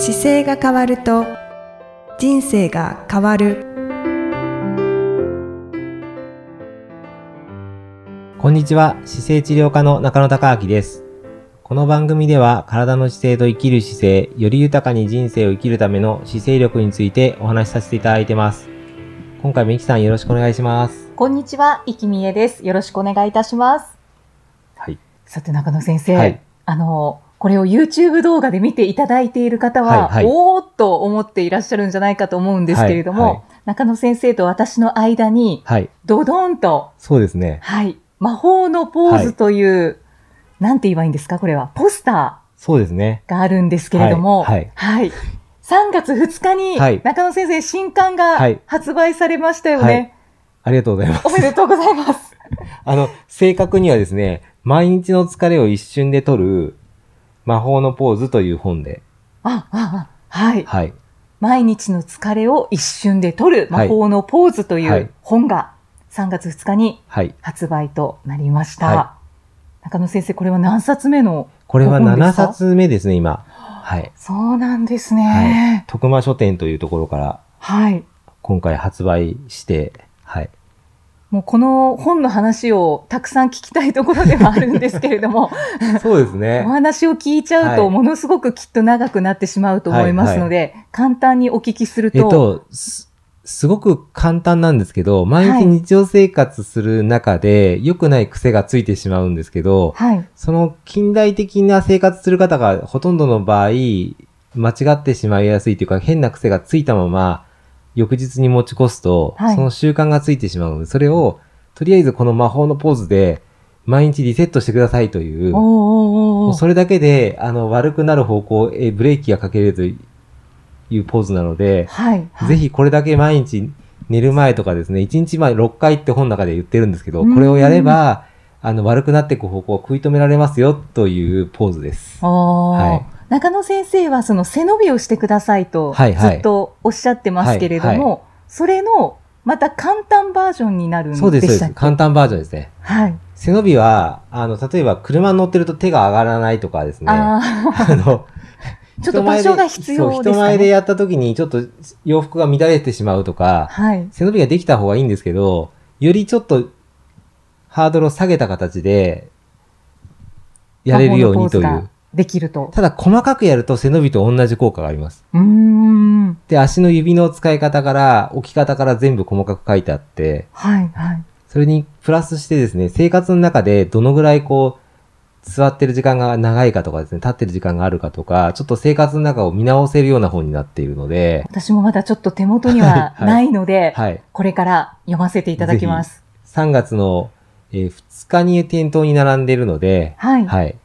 姿勢が変わると人生が変わる。こんにちは。姿勢治療科の中野孝明です。この番組では体の姿勢と生きる姿勢より豊かに人生を生きるための姿勢力についてお話しさせていただいてます。今回もいきさんよろしくお願いします。こんにちは、いきみえです。よろしくお願いいたします。はい。さて、中野先生、はい。あの、これを YouTube 動画で見ていただいている方は、はいはい。おーっと思っていらっしゃるんじゃないかと思うんですけれども、はいはい。中野先生と私の間に、はい。ドドンと、そうですね。はい、魔法のポーズという、なんて言えばいいんですか、これは。ポスタそうですね。ーがあるんですけれども、はいはい。3月2日に、はい。中野先生、新刊がはい。発売されましたよね。はい。ありがとうございます。おめでとうございます。あの、正確にはですね、毎日の疲れを一瞬で取る魔法のポーズという本で、あ、あ、あはい。はい。毎日の疲れを一瞬で取る魔法のポーズといはいう本が3月2日にはい。発売となりました。は中野先生、これは何冊目のこれは7ご本ですか？冊目ですね、今。はい。そうなんですはいね。。徳間書店というところからはい。今回発売して、はい。もうこの本の話をたくさん聞きたいところではあるんですけれども、そうですねお。話を聞いちゃうと、はいものすごくきっと長くなってしまうと思いますので、簡単にお聞きすると、えっと、す、すごく簡単なんですけど、毎はい日日常生活する中で良くない癖がついてしまうんですけど、はい。その近代的な生活する方がほとんどの場合、間違ってしまいやすいというか変な癖がついたまま、翌日に持ち越すと、はい。その習慣がついてしまうので、それを、とりあえずこの魔法のポーズで、毎日リセットしてくださいという、うそれだけで、あの、悪くなる方向へブレーキがかけれるというポーズなので、はい。はい。ぜひこれだけ毎日寝る前とかですね、1日前6回って本の中で言ってるんですけど、うん。これをやれば、あの、悪くなっていく方向を食い止められますよというポーズです。はい中野先生はその背伸びをしてくださいとずっとおっしゃってますけれども、はいはそれのまた簡単バージョンになるんでそうです、そうです。したっけ簡単バージョンですね。はい。背伸びは、あの、例えば車に乗ってると手が上がらないとかですね。あ あの、あ、ちょっと場所が必要ですかね？人前でやった時にちょっと洋服が乱れてしまうとか、はい。背伸びができた方がいいんですけど、よりちょっとハードルを下げた形でやれるようにという。ができると。ただ細かくやると背伸びと同じ効果があります。うーん。で、足の指の使い方から置き方から全部細かく書いてあって、はい、はい。それにプラスしてですね、生活の中でどのぐらいこう、座ってる時間が長いかとかですね、立ってる時間があるかとか、ちょっと生活の中を見直せるような本になっているので、私もまだちょっと手元にははいはいないので、はい。これから読ませていただきます。3月の、えー2日に店頭に並んでいるので、はい。はい。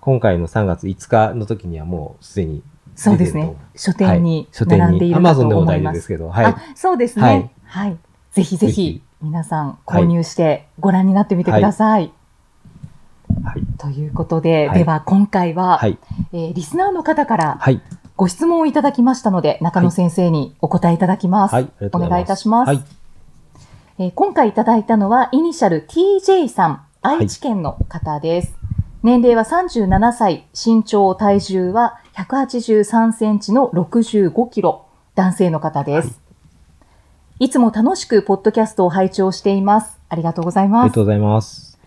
今回の3月5日の時にはもうすでにそうですね。書店に並んでいに、るかと思います大丈夫です。けど、はいあ。、そうですね。ははいい。ぜひぜひ皆さん購入してご覧になってみてください。はい。ということで、はいでは今回は、はい。えーリスナーの方からはい。ご質問をいただきましたので、中野先生にお答えいただきます。はい。お願いいたします。はい。えー今回いただいたのは、イニシャル TJ さん、愛知県の方です。年齢は37歳、身長、体重は183センチの65キロ、男性の方です。い、つも楽しくポッドキャストを拝聴しています。ありがとうございますありがと。うございます。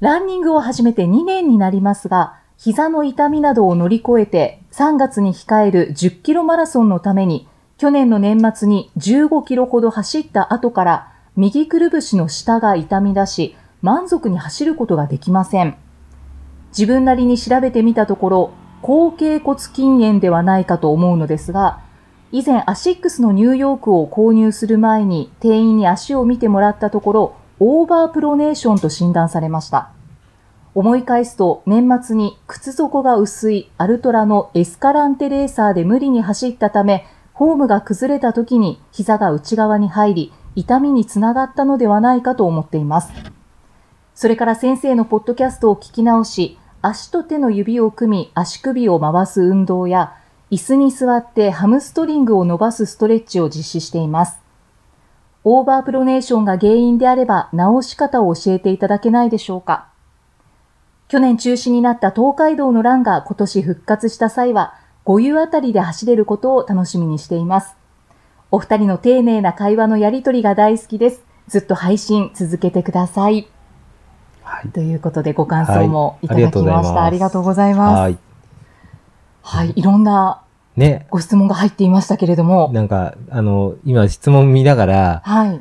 ランニングを始めて2年になりますが、膝の痛みなどを乗り越えて、3月に控える10キロマラソンのために、去年の年末に15キロほど走った後から、右くるぶしの下が痛み出し、満足に走ることができません。自分なりに調べてみたところ、後脛骨筋炎ではないかと思うのですが、以前アシックスのニューヨークを購入する前に店員に足を見てもらったところ、オーバープロネーションと診断されました。思い返すと年末に靴底が薄いアルトラのエスカランテレーサーで無理に走ったため、フォームが崩れた時に膝が内側に入り、痛みにつながったのではないかと思っています。それから先生のポッドキャストを聞き直し、足と手の指を組み足首を回す運動や、椅子に座ってハムストリングを伸ばすストレッチを実施しています。オーバープロネーションが原因であれば直し方を教えていただけないでしょうか去年中止になった東海道のランが今年復活した際は、5湯あたりで走れることを楽しみにしています。お二人の丁寧な会話のやりとりが大好きです。ずっと配信続けてください。はい。ということでご感想もいただきました。はいありがとうございます。はい。はい。いろんなね。ご質問が入っていましたけれども。なんか、あの、今質問見ながら、はい。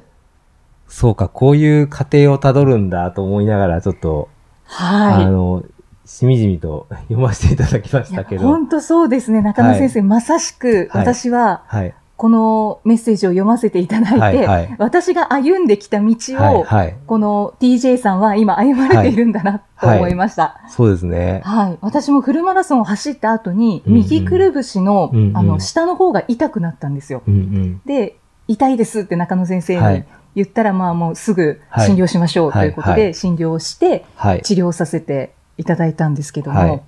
そうか、こういう過程をたどるんだと思いながら、ちょっと、あはの、しみじみと 読ませていただきましたけど。本当そうですね。中野先生、まさしくはい私ははい。このメッセージを読ませていただいて、はいはい私が歩んできた道を、はい。はい。この TJ さんは今歩まれているんだなと思いました。そうですね。はい。私もフルマラソンを走った後に、右くるぶしの、うんうんあの、下の方が痛くなったんですよ。うんうん。で、痛いですって中野先生にはい言ったら、まあもうすぐはい診療しましょうということはいはいで診療してはい。治療させていただいたんですけども、はい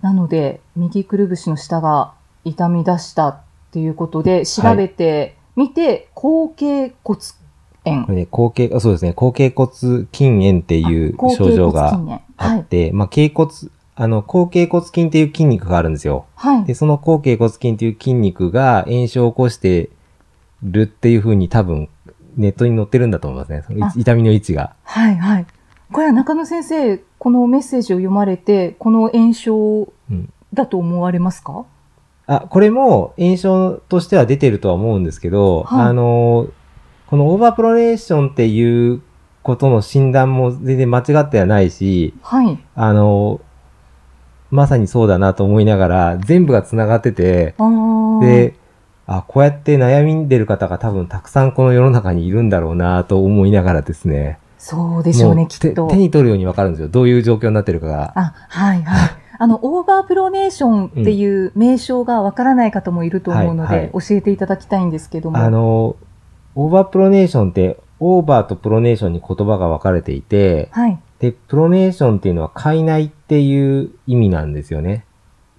なので、右くるぶしの下が痛み出したっていうことで調べてみて、後頸骨炎こ。れね、後頸、あそうですね、後頸骨筋炎っていう後症状が。あって、まあ、頸骨、あの、後頸骨筋っていう筋肉があるんですよ。はい。で、その後頸骨筋っていう筋肉が炎症を起こしてるっていう風に多分、ネットに載ってるんだと思いますね。そのあ痛みの位置が。はいはい。これは中野先生、このメッセージを読まれて、この炎症うんだと思われますか、あ、これも炎症としては出てるとは思うんですけど、はいあの、このオーバープロネーションっていうことの診断も全然間違ってはないし、はい。あの、まさにそうだなと思いながら、全部が繋がってて、で、あ、こうやって悩んでる方が多分たくさんこの世の中にいるんだろうなと思いながらですね。そうでしょうね、も手きっと手。に取るようにわかるんですよ。どういう状況になってるかが。あ、はいはい。あの、オーバープロネーションっていう名称がわからない方もいると思うので、はいはい教えていただきたいんですけども。あの、オーバープロネーションって、オーバーとプロネーションに言葉が分かれていて、はい。で、プロネーションっていうのは回内っていう意味なんですよね。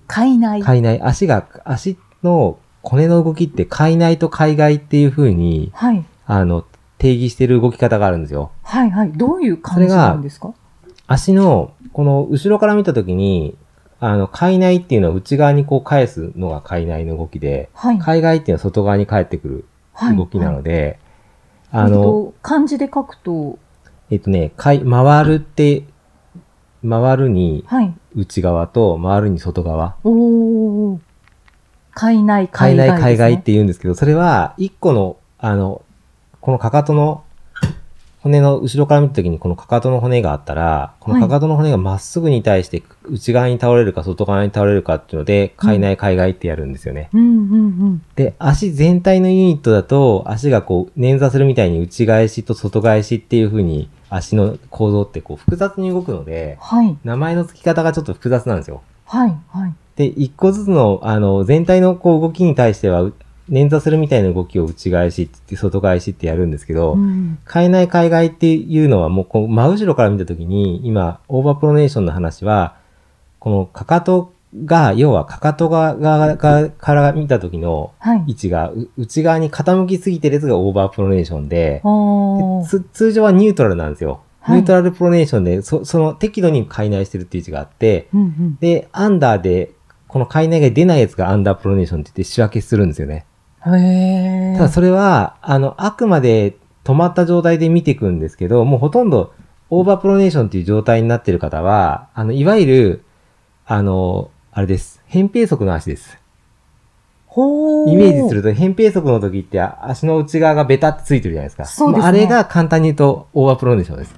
海内。海内、足が、足の骨の動きって海内と海外っていう風に、はい。あの、定義してる動き方があるんですよ。はいはい。どういう感じなんですか？足の、この後ろから見たときに、あの、海内っていうのは内側にこう返すのが海内の動きで、はい。海外っていうのは外側に返ってくるはい動きなので、はい、あの、えっと、漢字で書くと、えっとね、回るって、回るにはい。内側と回るに外側。おー。海内、海内、海外です、ね。海外って言うんですけど、それは一個の、あの、このかかとの骨の後ろから見たときにこのかかとの骨があったら、このかかとの骨がまっすぐに対して内側に倒れるか外側に倒れるかっていうので、海内、海外ってやるんですよね。で、足全体のユニットだと、足がこう、捻挫するみたいに内返しと外返しっていう風に、足の構造ってこう複雑に動くので、はい。名前の付き方がちょっと複雑なんですよ。はい。はい。で、一個ずつの、あの、全体のこう動きに対しては、う捻挫するみたいな動きを内返しって外返しってやるんですけど、うん回内回外っていうのはもうこう真後ろから見たときに、今、オーバープロネーションの話は、このかかとが、要はかかと側側から見たときのはい。位置が、う内側に傾きすぎてるやつがオーバープロネーションで、通常はニュートラルなんですよ。はいニュートラルプロネーションで、そその適度に回内してるっていう位置があって、うんうん。で、アンダーで、この回内が出ないやつがアンダープロネーションって言って仕分けするんですよね。へー。ただそれは、あの、あくまで止まった状態で見ていくんですけど、もうほとんどオーバープロネーションっていう状態になってる方は、あの、いわゆる、あの、あれです。扁平足の足です。ほー。イメージすると、扁平足の時って足の内側がベタってついてるじゃないですか。そうですねまああれが簡単に言うとオーバープロネーションです。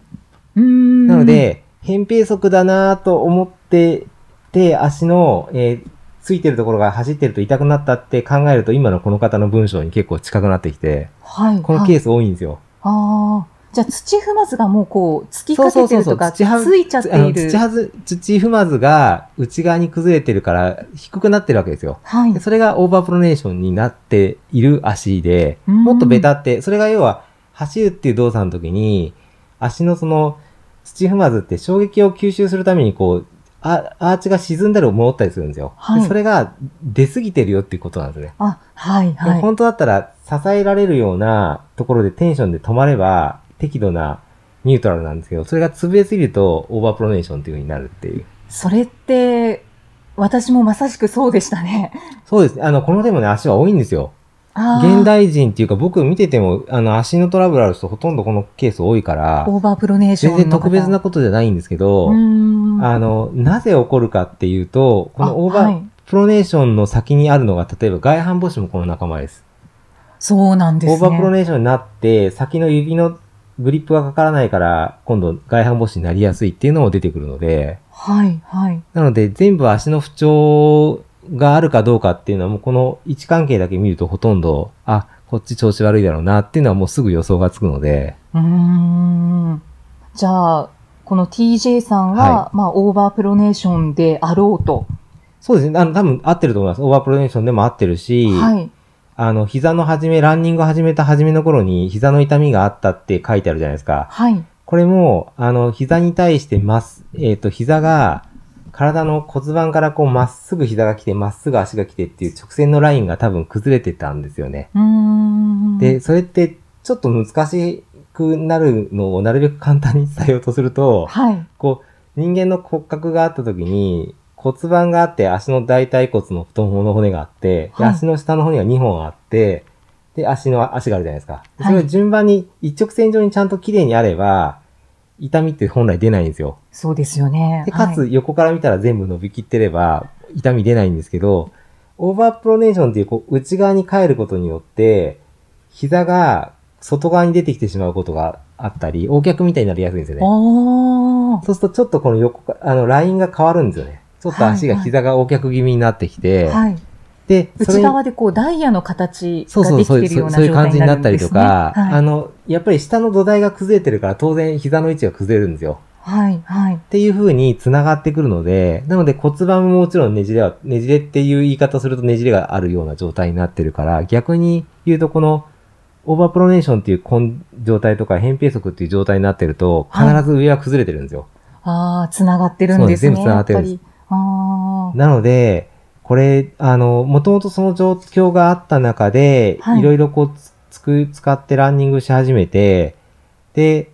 うーん。なの、で、扁平足だなと思ってて、足の、えーついてるところが走ってると痛くなったって考えると、今のこの方の文章に結構近くなってきて、はい。このケース多いんですよ。ああ。じゃあ土踏まずがもうこう、つきかけてるとか、ついちゃっている。土はず、土踏まずが内側に崩れてるから低くなってるわけですよ。はいで。それがオーバープロネーションになっている足で、うんもっとベタって、それが要は走るっていう動作の時に、足のその土踏まずって衝撃を吸収するためにこう、あアーチが沈んだり戻ったりするんですよ。はいでそれが出過ぎてるよっていうことなんですね。あ、はい、ではい。本当だったら支えられるようなところでテンションで止まれば適度なニュートラルなんですけど、それが潰れすぎるとオーバープロネーションっていう風になるっていう。それって、私もまさしくそうでしたね。そうですね。あの、この手もね、足は多いんですよ。現代人っていうか、僕見てても、あの、足のトラブルある人ほとんどこのケース多いから、オーバープロネーション全然特別なことじゃないんですけど、あの、なぜ起こるかっていうと、このオーバープロネーションの先にあるのが、例えば外反母趾もこの仲間です。そうなんですね。オーバープロネーションになって、先の指のグリップがかからないから、今度外反母趾になりやすいっていうのも出てくるので、はい、はい。なので全部足の不調があるかどうかっていうのはもうこの位置関係だけ見るとほとんど、あ、こっち調子悪いだろうなっていうのはもうすぐ予想がつくので、うーん。じゃあ、この TJ さんは、はまあ、オーバープロネーションであろうと。そうですね。あの、多分合ってると思います。オーバープロネーションでも合ってるし、はい。あの、膝の始め、ランニングを始めた初めの頃に膝の痛みがあったって書いてあるじゃないですか。はい。これも、あの、膝に対してます、えっ、と、膝が、体の骨盤からこう、まっすぐ膝が来て、まっすぐ足が来てっていう直線のラインが多分崩れてたんですよね。で、それって、ちょっと難しくなるのをなるべく簡単に伝えようとすると、はい。こう、人間の骨格があった時に、骨盤があって、足の大腿骨の太ももの骨があって、ではい足の下の骨が2本あって、で、足の、足があるじゃないですか。でそれはいを順番に一直線上にちゃんと綺麗にあれば、痛みって本来出ないんですよ。そうですよね。で、かはいつ横から見たら全部伸びきってれば、痛み出ないんですけど、オーバープロネーションっていうこう内側に帰ることによって、膝が外側に出てきてしまうことがあったり、横脚みたいになりやすいんですよね。そうするとちょっとこの横か、あの、ラインが変わるんですよね。ちょっと足が、はいはい膝が横脚気味になってきて、はい。で、それに内側でこう、ダイヤの形そうそう、ができそういう、てるようなそういう状態にな感じになったるんですね。りとか、はい。あの、やっぱり下の土台が崩れてるから当然膝の位置が崩れるんですよ。はい。はい。っていう風に繋がってくるので、なので骨盤ももちろんねじれは、ねじれっていう言い方するとねじれがあるような状態になってるから、逆に言うとこのオーバープロネーションっていう根状態とか扁平足っていう状態になってると、必はいず上は崩れてるんですよ。ああ、つながってるんですね。そうです全部繋がってるんですなので、これ、あの、もともとその状況があった中で、はいいろいろこうつ、つく、使ってランニングし始めて、で、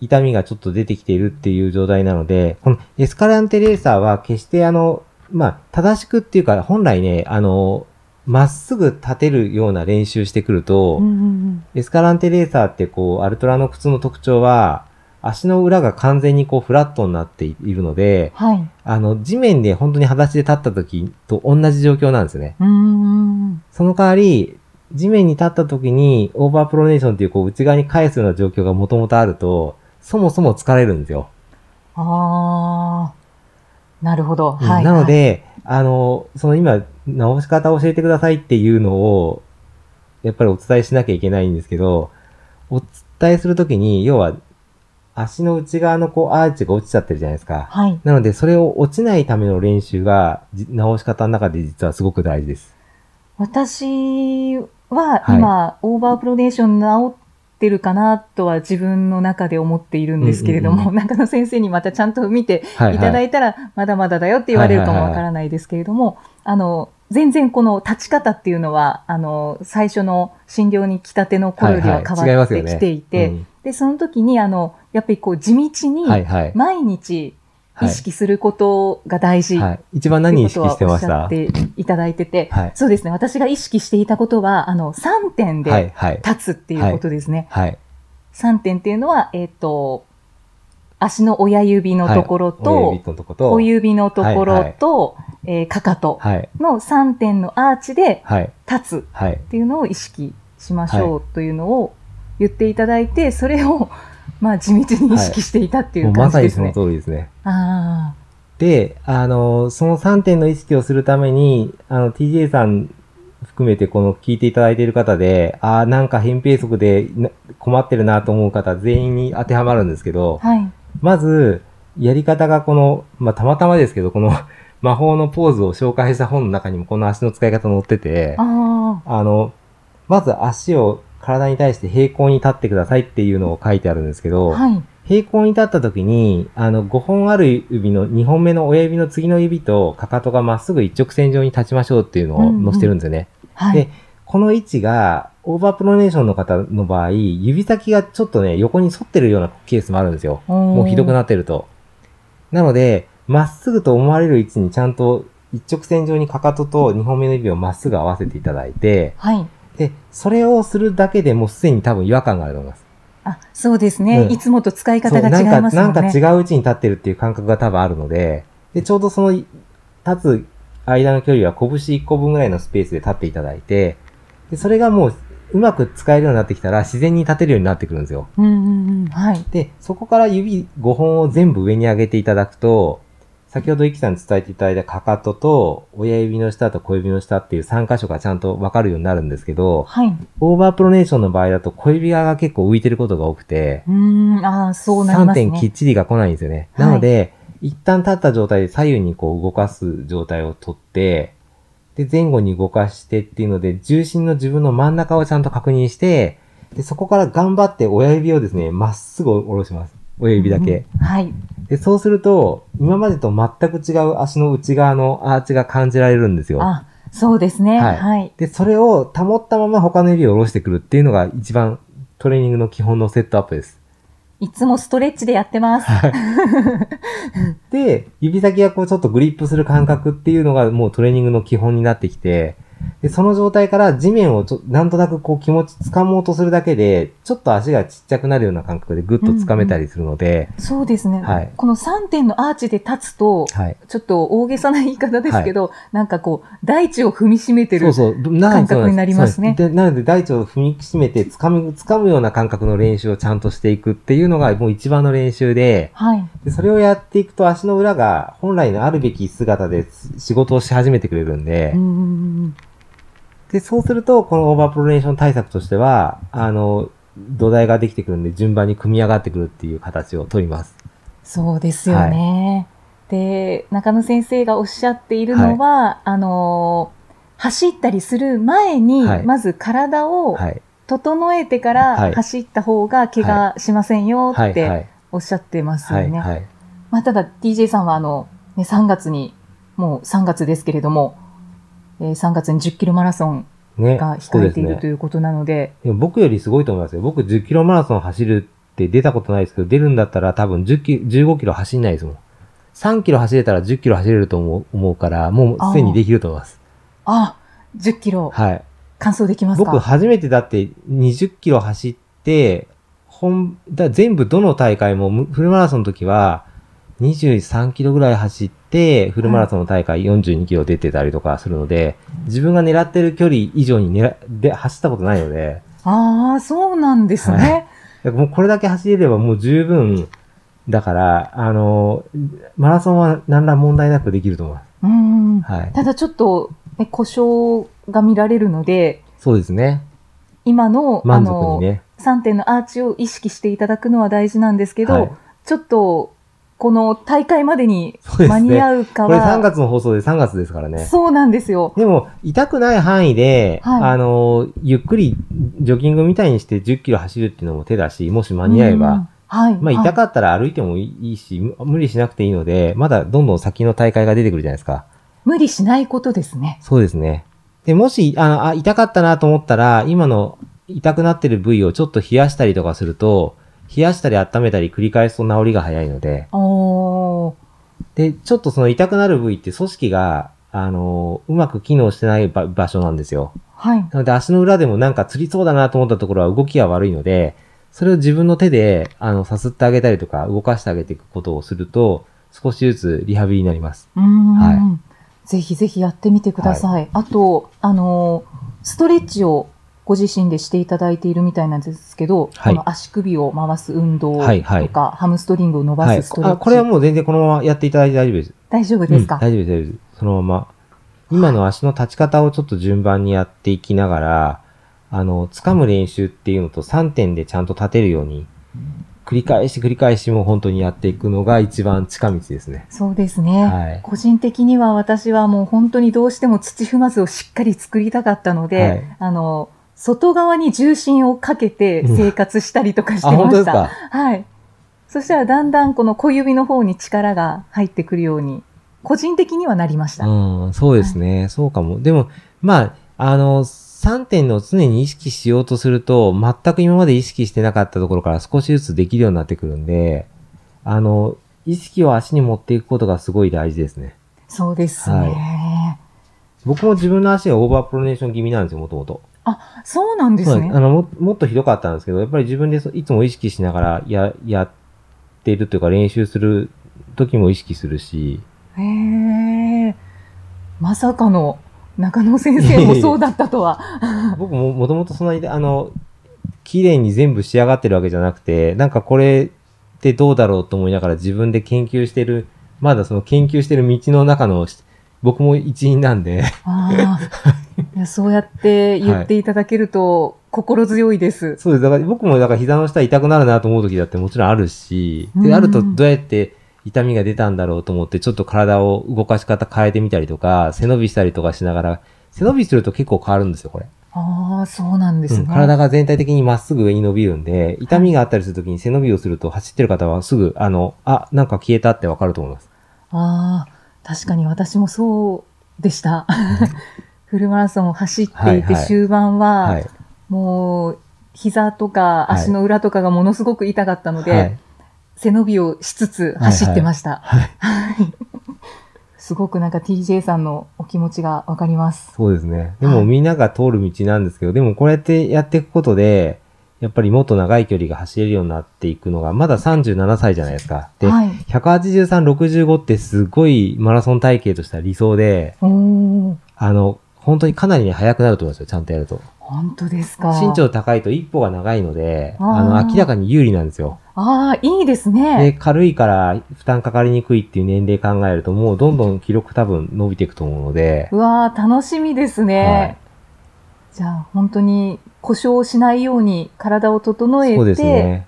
痛みがちょっと出てきているっていう状態なので、このエスカランテレーサーは決してあの、まあ、正しくっていうか、本来ね、あの、まっすぐ立てるような練習してくるあ。と、うんうんうん。エスカランテレーサーってこう、アルトラの靴の特徴は、足の裏が完全にこう、フラットになっているので、はい。あの、地面で本当に裸足で立った時と同じ状況なんですよね。うーん。その代わり、地面に立った時にオーバープロネーションっていうこう内側に返すような状況がもともとあると、そもそも疲れるんですよ。ああ。なるほど。うんはい。なので、あの、その今、直し方を教えてくださいっていうのを、やっぱりお伝えしなきゃいけないんですけど、お伝えするときに、要は、足の内側のこうアーチが落ちちゃってるじゃないですか。はい。はい。なので、それを落ちないための練習が、じ直し方の中で実はすごく大事です。私ははい今、オーバープロネーション治ってるかなとは自分の中で思っているんですけれども、うんうん中野先生にまたちゃんと見てはい、いただいいたら、まだまだだよって言われるかもわからないですけれども、あの、全然この立ち方っていうのは、あの、最初の診療に来たての頃よりは変わってきていて、で、その時に、あの、やっぱりこう地道うんに。毎日はい意識することが大事はい。一番何意識してました？っていただいてて、はい。そうですね。私が意識していたことは、あの、3点はい、ではい。立つっていうことですね。はい。3点っていうのは、えっ、と、足の親指のところ親と指、のとこと、小指のところと、えーかかとはい。の3点のアーチではい。立つはい。っていうのを意識しましょうというのを言っていただいて、それを、まあ、地道に意識していたっていもうう感まさにそのじですね。通りですね。あで、あの、その3点の意識をするために、あの、TJ さん含めてこの聞いていただいている方で、ああ、なんか扁平足でな困ってるなと思う方全員に当てはまるんですけどあ、、はい。まず、やり方がこの、まあ、たまたまですけど、この 魔法のポーズを紹介した本の中にもこの足の使い方載ってて、ああの、まず足を体に対して平行に立ってくださいっていうのを書いてあるんですけあ、ど、はい。平行に立った時に、あの、5本ある指の2本目の親指の次の指とかかとがまっすぐ一直線上に立ちましょうっていうのを載せてるんですよね。はいで。この位置が、オーバープロネーションの方の場合、指先がちょっとね、横に反ってるようなケースもあるんですよ。ももうひどくなってると。なので、まっすぐと思われる位置にちゃんと一直線上にかかとと2本目の指をまっすぐ合わせていただいて、はい。で、それをするだけでもうすでに多分違和感があると思います。あ、そうですね。うんいつもと使い方が違いますね。なんか、なんか違う位置に立ってるっていう感覚が多分あるので、で、ちょうどその、立つ間の距離は拳1個分ぐらいのスペースで立っていただいて、で、それがもう、うまく使えるようになってきたら自然に立てるようになってくるんですよ。うんうんうん。はい。で、そこから指5本を全部上に上げていただくと、先ほどイキさんに伝えていただいたかかとと親指の下と小指の下っていう3箇所がちゃんとわかるようになるんですけど、はい。オーバープロネーションの場合だと小指側が結構浮いてることが多くて、うーん、ああ、そうなりま3すね。点きっちりが来ないんですよね。はいなので、一旦立った状態で左右にこう動かす状態をとって、で、前後に動かしてっていうので、重心の自分の真ん中をちゃんと確認して、で、そこから頑張って親指をですね、まっすぐ下ろします。親指だけ。うんはい。で、そうすると、今までと全く違う足の内側のアーチが感じられるんですよ。あ、そうですね。はいはい。で、それを保ったまま他の指を下ろしてくるっていうのが一番トレーニングの基本のセットアップです。いつもストレッチでやってます。で、指先がこうちょっとグリップする感覚っていうのがもうトレーニングの基本になってきて、で、その状態から地面をちょなんとなくこう気持ち掴もうとするだけで、ちょっと足がちっちゃくなるような感覚でグッと掴めたりするので、そうですね。はいこの3点のアーチで立つと、はい。ちょっと大げさな言い方ですけど、なんかこう、大地を踏みしめてる。感覚になりますねそうなんですでなので、大地を踏みしめて掴む、掴むような感覚の練習をちゃんとしていくっていうのがもう一番の練習で、はい。でそれをやっていくと足の裏が本来のあるべき姿で仕事をし始めてくれるんで、うんうんうんで、そうすると、このオーバープロネーション対策としては、あの、土台ができてくるんで、順番に組み上がってくるっていう形を取ります。そうですよね。で、中野先生がおっしゃっているのは、あのー走ったりする前に、はいまず体をはい。整えてかはいら走った方が怪我しませんよはい。ってはい。おっしゃってますはい。よね。はい。まあ、ただ DJ さんはあの、ね、3月に、もう3月ですけれども、えー3月に10キロマラソンね。が控えているとね。いうことなので、でも僕よりすごいと思いますよ。僕10キロマラソン走るって出たことないですけど、出るんだったら多分10キロ、15キロ走んないですもん。3キロ走れたら10キロ走れると思う思うから、もうすでにできると思います。あ、10キロはい。完走できますか？僕初めてだって20キロ走って、本、だ全部どの大会もむフルマラソンの時は23キロぐらい走って、フルマラソンの大会42キロ出てたりとかするので、自分が狙ってる距離以上に狙で走ったことないので、ああ、そうなんですね。だからもうこれだけ走れればもう十分、だから、あの、マラソンは何ら問題なくできると思います。うん。はい。ただちょっと、ね、故障が見られるので、そうですね。今の、満足にね。あの、3点のアーチを意識していただくのは大事なんですけど、はいちょっと、この大会までに間に合うかこれは、3月の放送で3月ですからね。そうなんですよ。でも、痛くない範囲で、はいあの、ゆっくりジョギングみたいにして10キロ走るっていうのも手だし、もし間に合えば、うんはい。まあ痛はいかったら歩いてもいいし、む無理しなくていいので、まだどんどん先の大会が出てくるじゃないですか。無理しないことですね。そうですね。で、もし、あの、あ、痛かったなと思ったら、今の痛くなってる部位をちょっと冷やしたりとかすると、冷やしたり温めたり繰り返すと治りが早いので。で、ちょっとその痛くなる部位って組織が、あの、うまく機能してない場場所なんですよ。はい。なので足の裏でもなんか釣りそうだなと思ったところは動きが悪いので、それを自分の手で、あの、さすってあげたりとか、動かしてあげていくことをすると、少しずつリハビリになります。うーん、はぜひぜひやってみてください。あと、あのー、ストレッチをご自身でしていただいているみたいなんですけど、はいこの足首を回す運動とか、はいはいハムストリングを伸ばはいすストレッチ、あ。これはもう全然このままやっていただいて大丈夫です。大丈夫ですか、うん大丈夫です、大丈夫です。そのまま。今の足の立ち方をちょっと順番にやっていきながら、あの、掴む練習っていうのと3点でちゃんと立てるように、繰り返し繰り返しもう本当にやっていくのが一番近道ですね。そうですね、はい個人的には私はもう本当にどうしても土踏まずをしっかり作りたかったので、はいあの、外側に重心をかけて生活したりとかしてあ、ました。か？はい。そしたらだんだんこの小指の方に力が入ってくるように、個人的にはなりました。うん、そうですね。そうかも。でも、まあ、あの、3点の常に意識しようとすると、全く今まで意識してなかったところから少しずつできるようになってくるんで、あの、意識を足に持っていくことがすごい大事ですね。そうですね。僕も自分の足がオーバープロネーション気味なんですよ、もともと。そうなんですね。あのも、もっとひどかったんですけど、やっぱり自分でそいつも意識しながらや、やっているというか練習する時も意識するし、へえ。まさかの中野先生もそうだったとは。僕ももともとそんなに、あの、綺麗に全部仕上がってるわけじゃなくて、なんかこれってどうだろうと思いながら自分で研究してる、まだその研究してる道の中の、僕も一員なんで、あそうやって言っていただけると心強いです。そうです。だから僕もだから膝の下痛くなるなと思う時だってもちろんあるし、で、うんあるとどうやって痛みが出たんだろうと思って、ちょっと体を動かし方変えてみたりとか、背伸びしたりとかしながら、背伸びすると結構変わるんですよ、これ。ああ、そうなんですね。うん体が全体的にまっすぐ上に伸びるんで、痛みがあったりするときに背伸びをすると走ってる方はすぐ、あの、あ、なんか消えたってわかると思います。ああ、確かに私もそうでした。フルマラソンを走っていて終盤は、はい。もう膝とかはい足の裏とかがものすごく痛かったので、はい。背伸びをしつつ走ってました。すごくなんか TJ さんのお気持ちがわかります。そうですね。ではいもみんなが通る道なんですけど、でもこうやってやっていくことで、やっぱりもっと長い距離が走れるようになっていくのが、まだ37歳じゃないですか。で、はい。183、65ってすごいマラソン体型としては理想で、あの、本当にかなりね、速くなると思いますよ、ちゃんとやると。本当ですか。身長高いと一歩が長いので、あの、明らかに有利なんですよ。ああ、いいですで、ね。軽いから負担かかりにくいっていう年齢考えると、もうどんどん記録多分伸びていくと思うので、うわー、楽しみですね。はいじゃあ、本当に故障しないように体を整えて、そうですね。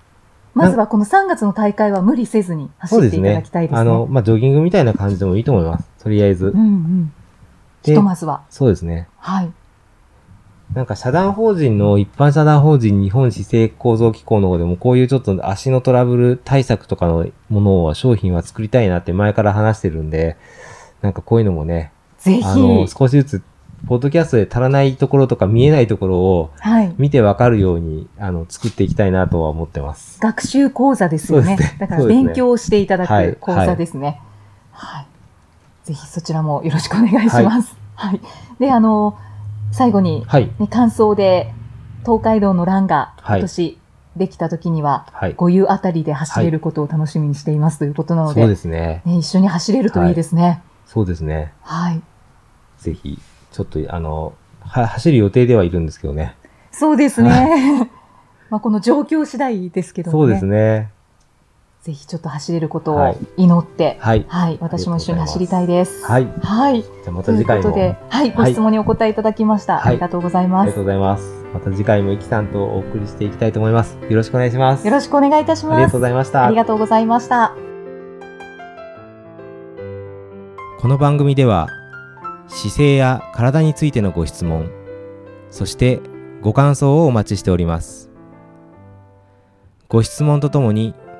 まずはこの3月の大会は無理せずに走っていただきたいですね。あの、まあ、ジョギングみたいな感じでもいいと思います。とりあえずうん。うん。でひとまずは。そうですね。はい。なんか社団法人の一般社団法人日本姿勢構造機構の方でもこういうちょっと足のトラブル対策とかのものを商品は作りたいなって前から話してるんで、なんかこういうのもね、ぜひ、あの、少しずつ、ポッドキャストで足らないところとか見えないところをはい。見てわかるように、あの、作っていきたいなとは思ってます。学習講座ですよね。ねだから勉強をしていただはいく講座ですね。はい。ぜひそちらもよろしくお願いします。はい。で、あの、最後に、はい。ね、感想で、東海道のランがはい今年できた時には、はい。ご湯あたりで走れることを楽しみにしていますということなので、そうですね。ね、一緒に走れるといいですね。そうですね。はい。ぜひ、ちょっと、あの、は、走る予定ではいるんですけどね。そうですね。まあこの状況次第ですけどもね。そうですね。ぜひちょっと走れることをはい祈って、はい。はい、私も一緒に走りたいです。はい。はい。じゃあまというた次回も。ことで、はい、ご質問にお答えいただきました。はいありがとうございますありがと。うございます。また次回もイキさんとお送りしていきたいと思います。よろしくお願いします。よろしくお願いいたします。ありがとうございましたあり。がとうございました。この番組では姿勢や体についてのご質問そしてご感想をお待ちしておりますご質問とともに